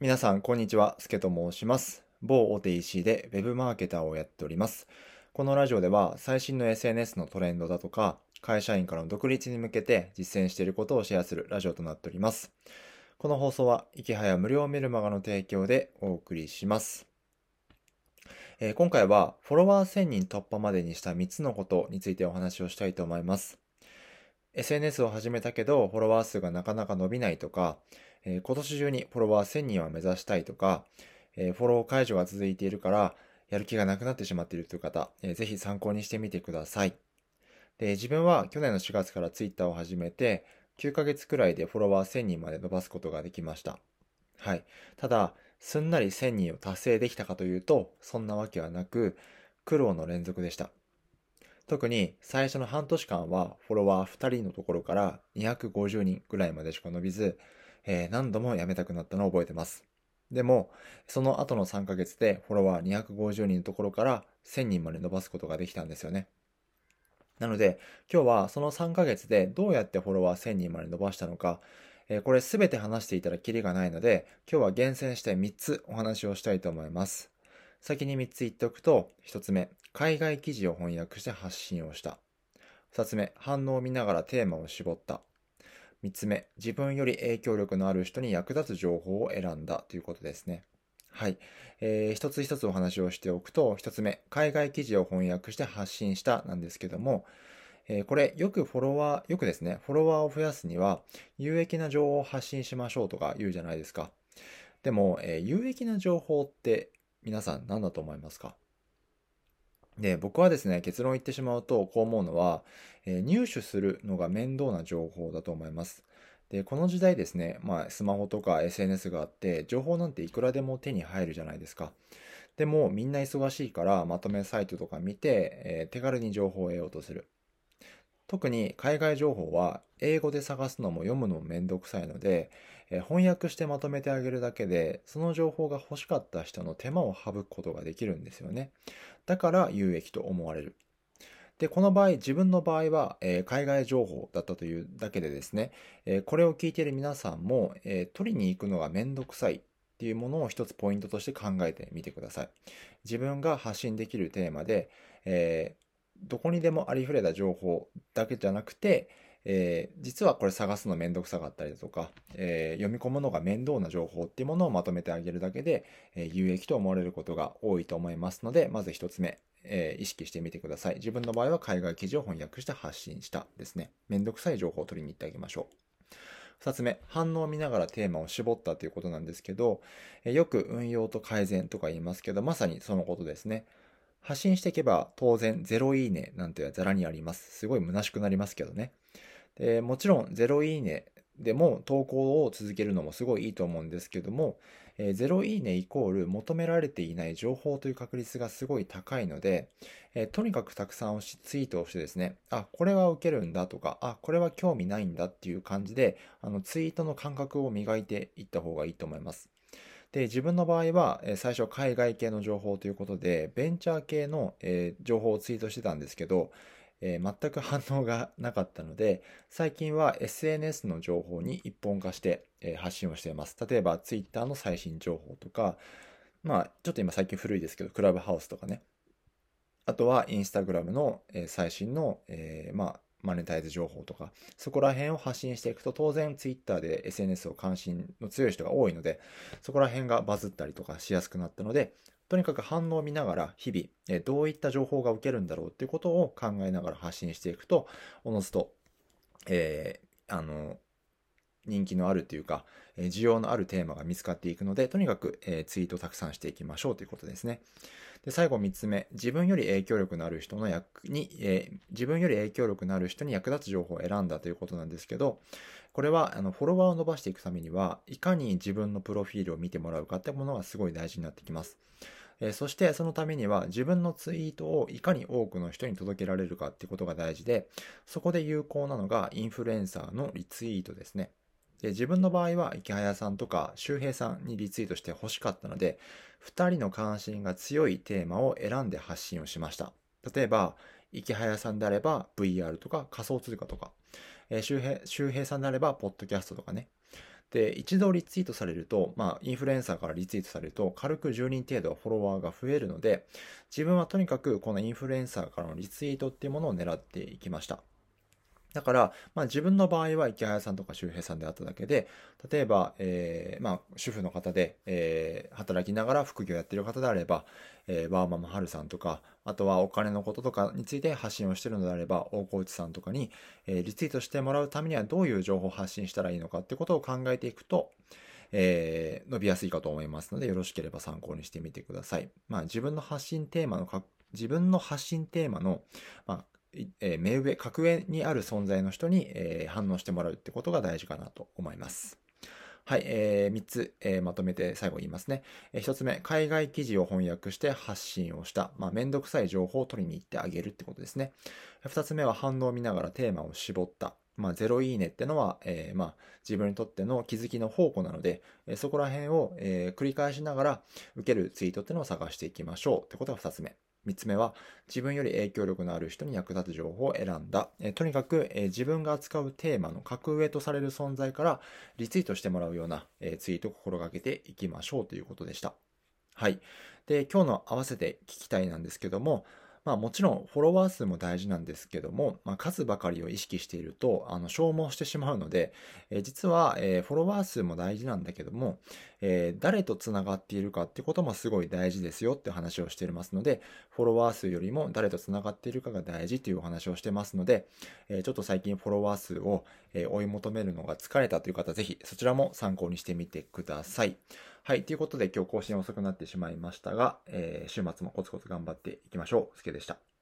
皆さん、こんにちは。すけと申します。某大手 EC で Web マーケターをやっております。このラジオでは最新の SNS のトレンドだとか、会社員からの独立に向けて実践していることをシェアするラジオとなっております。この放送は、いきはや無料メルマガの提供でお送りします。えー今回は、フォロワー1000人突破までにした3つのことについてお話をしたいと思います。SNS を始めたけど、フォロワー数がなかなか伸びないとか、えー今年中にフォロワー1000人は目指したいとか、えーフォロー解除が続いているから、やる気がなくなってしまっているという方、えーぜひ参考にしてみてください。で、自分は去年の4月から Twitter を始めて、9ヶ月くらいでフォロワー1000人まで伸ばすことができました。はい。ただ、すんなり1000人を達成できたかというと、そんなわけはなく、苦労の連続でした。特に最初の半年間はフォロワー2人のところから250人ぐらいまでしか伸びず、えー何度も辞めたくなったのを覚えてます。でも、その後の3ヶ月でフォロワー250人のところから1000人まで伸ばすことができたんですよね。なので、今日はその3ヶ月でどうやってフォロワー1000人まで伸ばしたのか、えーこれすべて話していたらキリがないので、今日は厳選して3つお話をしたいと思います。先に3つ言っておくと、1つ目、海外記事を翻訳して発信をした。2つ目、反応を見ながらテーマを絞った。3つ目、自分より影響力のある人に役立つ情報を選んだということですね。はい。えー一つ一つお話をしておくと、一つ目、海外記事を翻訳して発信したなんですけども、えーこれよくフォロワー、よくですね、フォロワーを増やすには有益な情報を発信しましょうとか言うじゃないですか。でも、えー有益な情報って皆さん何だと思いますか？で、僕はですね、結論言ってしまうと、こう思うのは、えー入手するのが面倒な情報だと思います。で、この時代ですね、まあ、スマホとか SNS があって、情報なんていくらでも手に入るじゃないですか。でも、みんな忙しいから、まとめサイトとか見て、えー手軽に情報を得ようとする。特に海外情報は、英語で探すのも読むのもめんどくさいので、え翻訳してまとめてあげるだけで、その情報が欲しかった人の手間を省くことができるんですよね。だから有益と思われる。で、この場合、自分の場合は、えー海外情報だったというだけでですね、えーこれを聞いている皆さんも、えー取りに行くのがめんどくさいっていうものを一つポイントとして考えてみてください。自分が発信できるテーマで、えどこにでもありふれた情報だけじゃなくて、えー実はこれ探すのめんどくさかったりだとか、えー読み込むのが面倒な情報っていうものをまとめてあげるだけで、えー有益と思われることが多いと思いますので、まず一つ目、え意識してみてください。自分の場合は海外記事を翻訳して発信したですね。めんどくさい情報を取りに行ってあげましょう。二つ目、反応を見ながらテーマを絞ったということなんですけど、よく運用と改善とか言いますけど、まさにそのことですね。発信していけば当然ゼロいいねなんてザラにあります。すごい虚しくなりますけどね。でもちろんゼロいいねでも投稿を続けるのもすごいいいと思うんですけども、えーゼロいいねイコール求められていない情報という確率がすごい高いので、えーとにかくたくさんツイートをしてですね、あ、これは受けるんだとか、あ、これは興味ないんだっていう感じで、あのツイートの感覚を磨いていった方がいいと思います。で、自分の場合は、え最初海外系の情報ということで、ベンチャー系の、え情報をツイートしてたんですけど、え全く反応がなかったので、最近は SNS の情報に一本化して、え発信をしています。例えば Twitter の最新情報とか、まあ、ちょっと今最近古いですけど、クラブハウスとかね。あとは Instagram の、え最新の、えまあ、マネタイズ情報とか、そこら辺を発信していくと、当然ツイッターで SNS を関心の強い人が多いので、そこら辺がバズったりとかしやすくなったので、とにかく反応を見ながら日々、どういった情報が受けるんだろうっていうことを考えながら発信していくと、おのずと、えーあの、人気のあるというか、需要のあるテーマが見つかっていくので、とにかく、えツイートをたくさんしていきましょうということですね。で、最後3つ目、自分より影響力のある人の役に、えー自分より影響力のある人に役立つ情報を選んだということなんですけど、これは、あの、フォロワーを伸ばしていくためには、いかに自分のプロフィールを見てもらうかってものがすごい大事になってきます。えそしてそのためには自分のツイートをいかに多くの人に届けられるかってことが大事で、そこで有効なのがインフルエンサーのリツイートですね。で自分の場合は池早さんとか周平さんにリツイートして欲しかったので、2人の関心が強いテーマを選んで発信をしました。例えば、池早さんであれば VR とか仮想通貨とか、えー周平周平さんであればポッドキャストとかね。で、一度リツイートされると、まあ、インフルエンサーからリツイートされると、軽く10人程度フォロワーが増えるので、自分はとにかくこのインフルエンサーからのリツイートっていうものを狙っていきました。だから、まあ自分の場合は池早さんとか周平さんであっただけで、例えば、えー、まあ主婦の方で、えー、働きながら副業やってる方であれば、えー、ワーママハルさんとか、あとはお金のこととかについて発信をしてるのであれば、大河内さんとかに、えー、リツイートしてもらうためにはどういう情報を発信したらいいのかってことを考えていくと、えー、伸びやすいかと思いますので、よろしければ参考にしてみてください。まあ自分の発信テーマの自分の発信テーマの、まあ、えー、目上、格上にある存在の人に、えー、反応してもらうってことが大事かなと思います。はい、えー、3つ、えー、まとめて最後言いますね。えー、1つ目、海外記事を翻訳して発信をした。まあ、めんどくさい情報を取りに行ってあげるってことですね。2つ目は反応を見ながらテーマを絞った。まあ、ゼロいいねってのは、えー、まあ、自分にとっての気づきの宝庫なので、えー、そこら辺を、えー、繰り返しながら受けるツイートってのを探していきましょうってことが2つ目。3つ目は、自分より影響力のある人に役立つ情報を選んだ。えとにかく、え自分が扱うテーマの格上とされる存在からリツイートしてもらうような、えツイートを心がけていきましょうということでした。はい。で、今日の合わせて聞きたいなんですけども、まあもちろんフォロワー数も大事なんですけども、まあ数ばかりを意識していると、あの消耗してしまうので、えー、実は、えー、フォロワー数も大事なんだけども、えー、誰と繋がっているかってこともすごい大事ですよって話をしていますので、フォロワー数よりも誰と繋がっているかが大事というお話をしてますので、えちょっと最近フォロワー数を、追い求めるのが疲れたという方、ぜひそちらも参考にしてみてください。はい。ということで今日更新遅くなってしまいましたが、えー、週末もコツコツ頑張っていきましょう。すけでした。